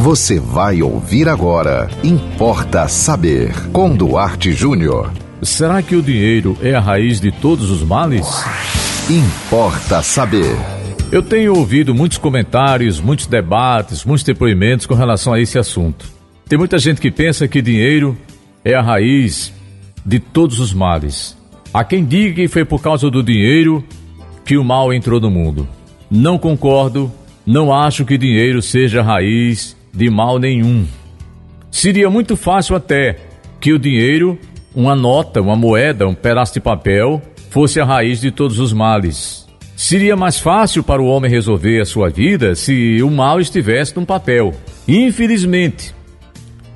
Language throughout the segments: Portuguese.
Você vai ouvir agora. Importa saber. Com Duarte Júnior. Será que o dinheiro é a raiz de todos os males? Importa saber. Eu tenho ouvido muitos comentários, muitos debates, muitos depoimentos com relação a esse assunto. Tem muita gente que pensa que dinheiro é a raiz de todos os males. Há quem diga que foi por causa do dinheiro que o mal entrou no mundo. Não concordo, não acho que dinheiro seja a raiz de mal nenhum. Seria muito fácil até que o dinheiro, uma nota, uma moeda, um pedaço de papel, fosse a raiz de todos os males. Seria mais fácil para o homem resolver a sua vida se o mal estivesse num papel. Infelizmente,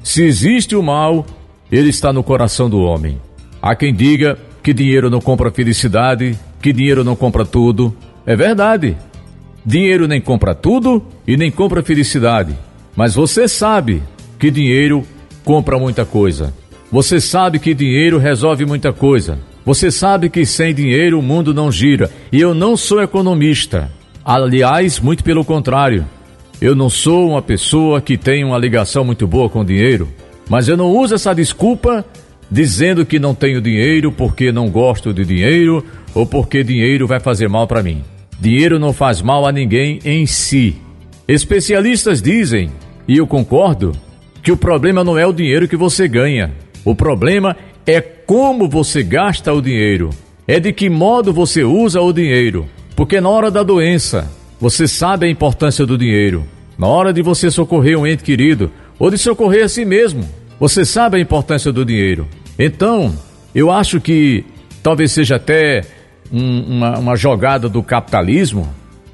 se existe o mal, ele está no coração do homem. Há quem diga que dinheiro não compra felicidade, que dinheiro não compra tudo. É verdade. Dinheiro nem compra tudo e nem compra felicidade. Mas você sabe que dinheiro compra muita coisa. Você sabe que dinheiro resolve muita coisa. Você sabe que sem dinheiro o mundo não gira. E eu não sou economista. Aliás, muito pelo contrário. Eu não sou uma pessoa que tem uma ligação muito boa com dinheiro. Mas eu não uso essa desculpa dizendo que não tenho dinheiro porque não gosto de dinheiro ou porque dinheiro vai fazer mal para mim. Dinheiro não faz mal a ninguém em si. Especialistas dizem, e eu concordo, que o problema não é o dinheiro que você ganha. O problema é como você gasta o dinheiro. É de que modo você usa o dinheiro. Porque na hora da doença, você sabe a importância do dinheiro. Na hora de você socorrer um ente querido ou de socorrer a si mesmo, você sabe a importância do dinheiro. Então, eu acho que talvez seja até um, uma, uma jogada do capitalismo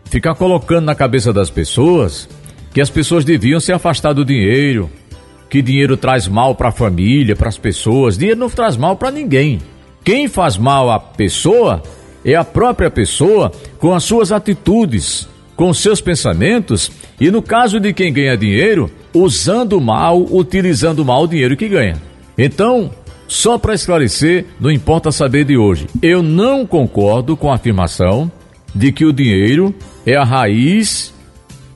ficar colocando na cabeça das pessoas que as pessoas deviam se afastar do dinheiro, que dinheiro traz mal para a família, para as pessoas. Dinheiro não traz mal para ninguém. Quem faz mal à pessoa é a própria pessoa com as suas atitudes, com seus pensamentos e, no caso de quem ganha dinheiro, usando mal, utilizando mal o dinheiro que ganha. Então, só para esclarecer, não importa saber de hoje, eu não concordo com a afirmação de que o dinheiro é a raiz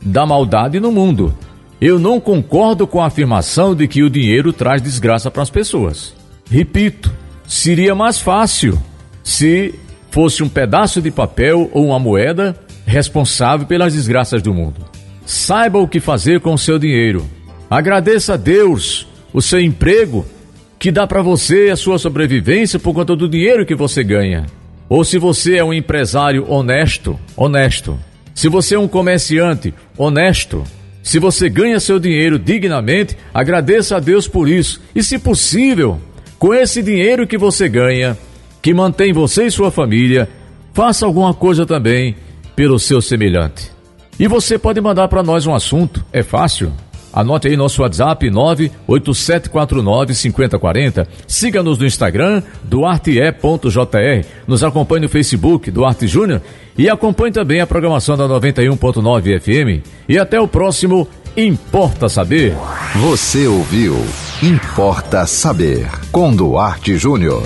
da maldade no mundo. Eu não concordo com a afirmação de que o dinheiro traz desgraça para as pessoas. Repito, seria mais fácil se fosse um pedaço de papel ou uma moeda responsável pelas desgraças do mundo. Saiba o que fazer com o seu dinheiro. Agradeça a Deus o seu emprego que dá para você a sua sobrevivência por conta do dinheiro que você ganha. Ou se você é um empresário honesto, honesto. Se você é um comerciante honesto, se você ganha seu dinheiro dignamente, agradeça a Deus por isso. E se possível, com esse dinheiro que você ganha, que mantém você e sua família, faça alguma coisa também pelo seu semelhante. E você pode mandar para nós um assunto, é fácil. Anote aí nosso WhatsApp 987495040. Siga-nos no Instagram, duarte.jr. Nos acompanhe no Facebook, Duarte Júnior. E acompanhe também a programação da 91.9 FM. E até o próximo Importa Saber. Você ouviu Importa Saber com Duarte Júnior.